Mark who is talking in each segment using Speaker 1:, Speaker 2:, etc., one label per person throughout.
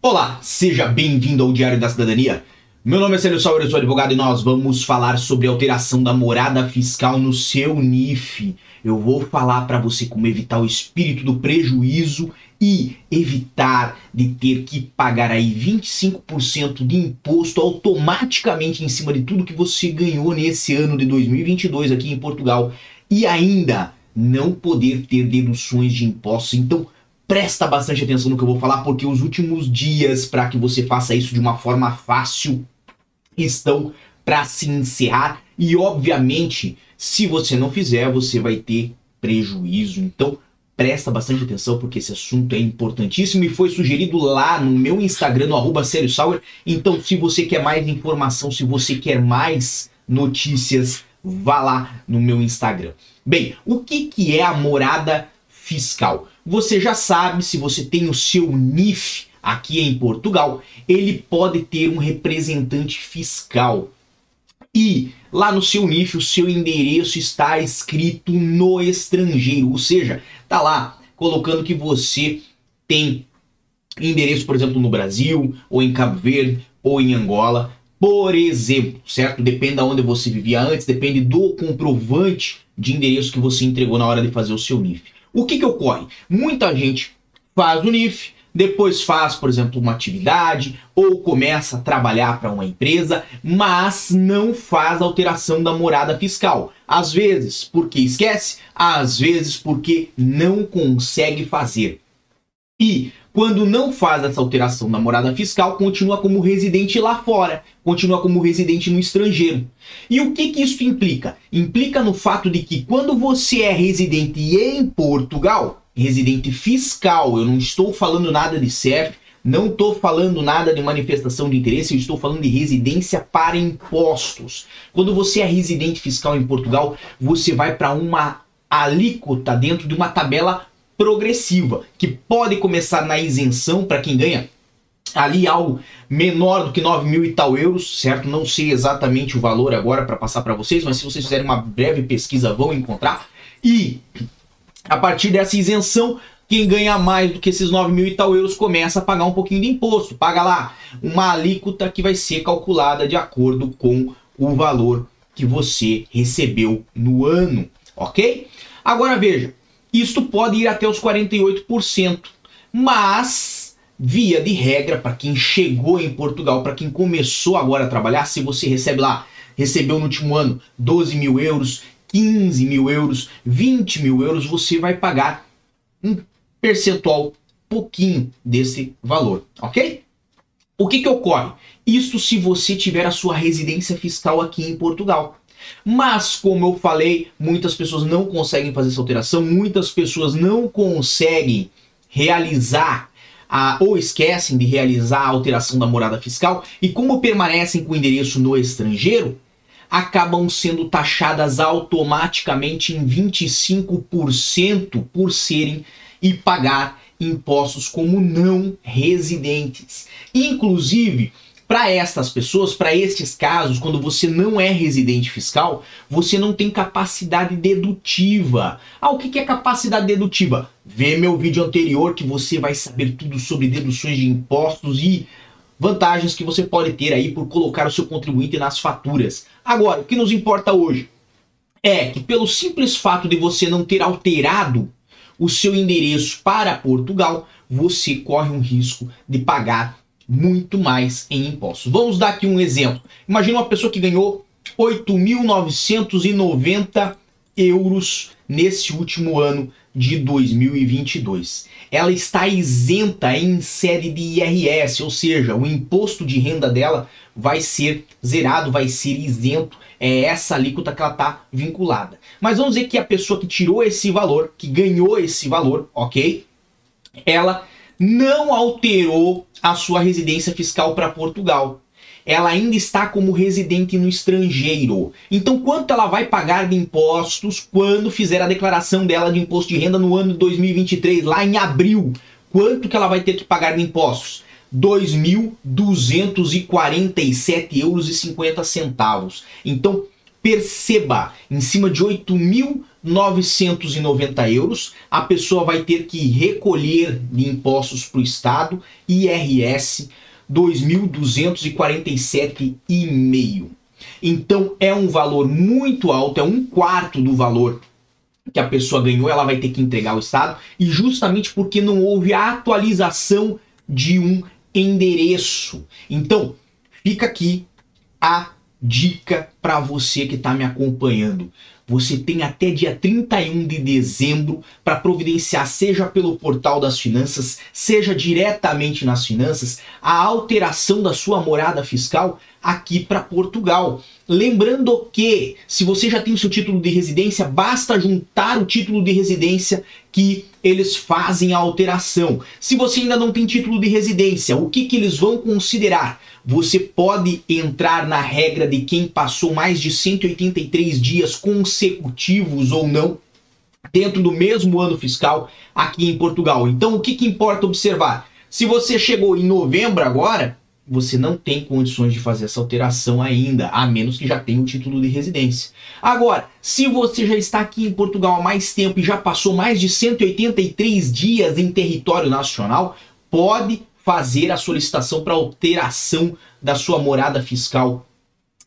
Speaker 1: Olá, seja bem-vindo ao Diário da Cidadania. Meu nome é Célio Sauer, eu sou advogado e nós vamos falar sobre alteração da morada fiscal no seu NIF. Eu vou falar para você como evitar o espírito do prejuízo e evitar de ter que pagar aí 25% de imposto automaticamente em cima de tudo que você ganhou nesse ano de 2022 aqui em Portugal e ainda não poder ter deduções de impostos. Então, presta bastante atenção no que eu vou falar, porque os últimos dias para que você faça isso de uma forma fácil estão para se encerrar e obviamente, se você não fizer, você vai ter prejuízo. Então, presta bastante atenção porque esse assunto é importantíssimo e foi sugerido lá no meu Instagram, no arroba. Então, se você quer mais informação, se você quer mais notícias, vá lá no meu Instagram. Bem, o que, que é a morada fiscal? Você já sabe, se você tem o seu NIF aqui em Portugal, ele pode ter um representante fiscal. E lá no seu NIF, o seu endereço está escrito no estrangeiro, ou seja, tá lá colocando que você tem endereço, por exemplo, no Brasil, ou em Cabo Verde, ou em Angola, por exemplo, certo? Depende de onde você vivia antes, depende do comprovante de endereço que você entregou na hora de fazer o seu NIF. O que, que ocorre? Muita gente faz o NIF, depois faz, por exemplo, uma atividade ou começa a trabalhar para uma empresa, mas não faz alteração da morada fiscal. Às vezes porque esquece, às vezes porque não consegue fazer. E quando não faz essa alteração da morada fiscal, continua como residente lá fora, continua como residente no estrangeiro. E o que, que isso implica? Implica no fato de que quando você é residente em Portugal, residente fiscal, eu não estou falando nada de CEF, não estou falando nada de manifestação de interesse, eu estou falando de residência para impostos. Quando você é residente fiscal em Portugal, você vai para uma alíquota dentro de uma tabela progressiva, que pode começar na isenção para quem ganha ali algo menor do que 9 mil e tal euros, certo? Não sei exatamente o valor agora para passar para vocês, mas se vocês fizerem uma breve pesquisa vão encontrar. E a partir dessa isenção, quem ganha mais do que esses 9 mil e tal euros começa a pagar um pouquinho de imposto. Paga lá uma alíquota que vai ser calculada de acordo com o valor que você recebeu no ano, ok? Agora veja, isto pode ir até os 48%, mas via de regra para quem chegou em Portugal, para quem começou agora a trabalhar, se você recebe lá, recebeu no último ano 12 mil euros, 15 mil euros, 20 mil euros, você vai pagar um percentual pouquinho desse valor, ok? O que, que ocorre? Isso se você tiver a sua residência fiscal aqui em Portugal. Mas, como eu falei, muitas pessoas não conseguem fazer essa alteração, muitas pessoas não conseguem realizar a, ou esquecem de realizar a alteração da morada fiscal e, como permanecem com o endereço no estrangeiro, acabam sendo taxadas automaticamente em 25% por serem e pagar impostos como não residentes. Inclusive, para estas pessoas, para estes casos, quando você não é residente fiscal, você não tem capacidade dedutiva. Ah, o que é capacidade dedutiva? Vê meu vídeo anterior que você vai saber tudo sobre deduções de impostos e vantagens que você pode ter aí por colocar o seu contribuinte nas faturas. Agora, o que nos importa hoje é que pelo simples fato de você não ter alterado o seu endereço para Portugal, você corre um risco de pagar muito mais em impostos. Vamos dar aqui um exemplo. Imagina uma pessoa que ganhou 8.990 euros nesse último ano de 2022. Ela está isenta em série de IRS, ou seja, o imposto de renda dela vai ser zerado, vai ser isento. É essa alíquota que ela está vinculada. Mas vamos dizer que a pessoa que tirou esse valor, que ganhou esse valor, ok? Ela não alterou a sua residência fiscal para Portugal. Ela ainda está como residente no estrangeiro. Então, quanto ela vai pagar de impostos quando fizer a declaração dela de imposto de renda no ano de 2023, lá em abril? Quanto que ela vai ter que pagar de impostos? 2.247 euros 50 centavos. Então, perceba, em cima de 8.990 euros, a pessoa vai ter que recolher de impostos para o Estado, IRS, 2.247,5. Então é um valor muito alto, é um quarto do valor que a pessoa ganhou, ela vai ter que entregar ao Estado, e justamente porque não houve a atualização de um endereço. Então, fica aqui a dica para você que está me acompanhando. Você tem até dia 31 de dezembro para providenciar, seja pelo portal das finanças, seja diretamente nas finanças, a alteração da sua morada fiscal aqui para Portugal. Lembrando que, se você já tem o seu título de residência, basta juntar o título de residência que eles fazem a alteração. Se você ainda não tem título de residência, o que, que eles vão considerar? Você pode entrar na regra de quem passou mais de 183 dias consecutivos ou não dentro do mesmo ano fiscal aqui em Portugal. Então, o que, que importa observar? Se você chegou em novembro agora, você não tem condições de fazer essa alteração ainda, a menos que já tenha o título de residência. Agora, se você já está aqui em Portugal há mais tempo e já passou mais de 183 dias em território nacional, pode fazer a solicitação para alteração da sua morada fiscal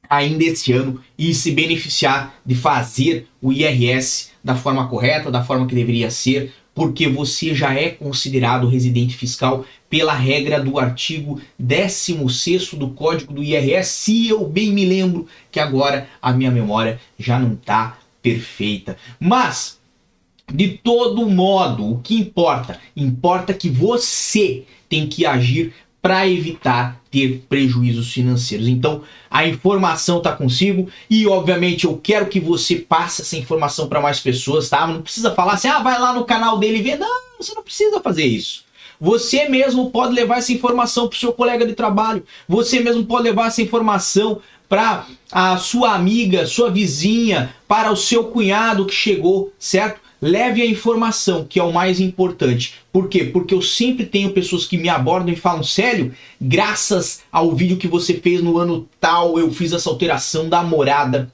Speaker 1: ainda este ano e se beneficiar de fazer o IRS da forma correta, da forma que deveria ser, porque você já é considerado residente fiscal pela regra do artigo 16 do Código do IRS, se eu bem me lembro que agora a minha memória já não está perfeita. Mas de todo modo, o que importa? Importa que você tem que agir para evitar ter prejuízos financeiros. Então, a informação está consigo e, obviamente, eu quero que você passe essa informação para mais pessoas, tá? Não precisa falar assim, ah, vai lá no canal dele e vê. Não, você não precisa fazer isso. Você mesmo pode levar essa informação para o seu colega de trabalho. Você mesmo pode levar essa informação para a sua amiga, sua vizinha, para o seu cunhado que chegou, certo? Leve a informação, que é o mais importante. Por quê? Porque eu sempre tenho pessoas que me abordam e falam, sério, graças ao vídeo que você fez no ano tal, eu fiz essa alteração da morada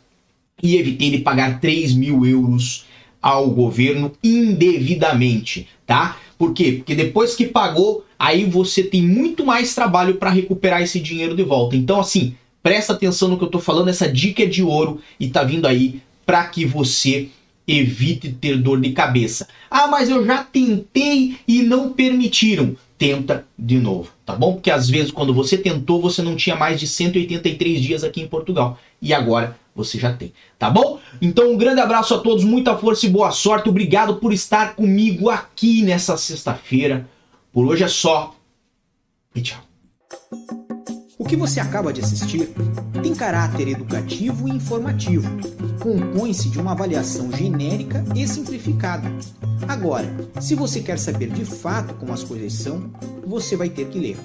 Speaker 1: e evitei de pagar 3 mil euros ao governo indevidamente, tá? Por quê? Porque depois que pagou, aí você tem muito mais trabalho para recuperar esse dinheiro de volta. Então, assim, presta atenção no que eu tô falando, essa dica é de ouro e tá vindo aí para que você evite ter dor de cabeça. Ah, mas eu já tentei e não permitiram. Tenta de novo, tá bom? Porque às vezes quando você tentou, você não tinha mais de 183 dias aqui em Portugal. E agora você já tem, tá bom? Então um grande abraço a todos, muita força e boa sorte. Obrigado por estar comigo aqui nessa sexta-feira. Por hoje é só. E tchau.
Speaker 2: O que você acaba de assistir tem caráter educativo e informativo. Compõe-se de uma avaliação genérica e simplificada. Agora, se você quer saber de fato como as coisas são, você vai ter que ler.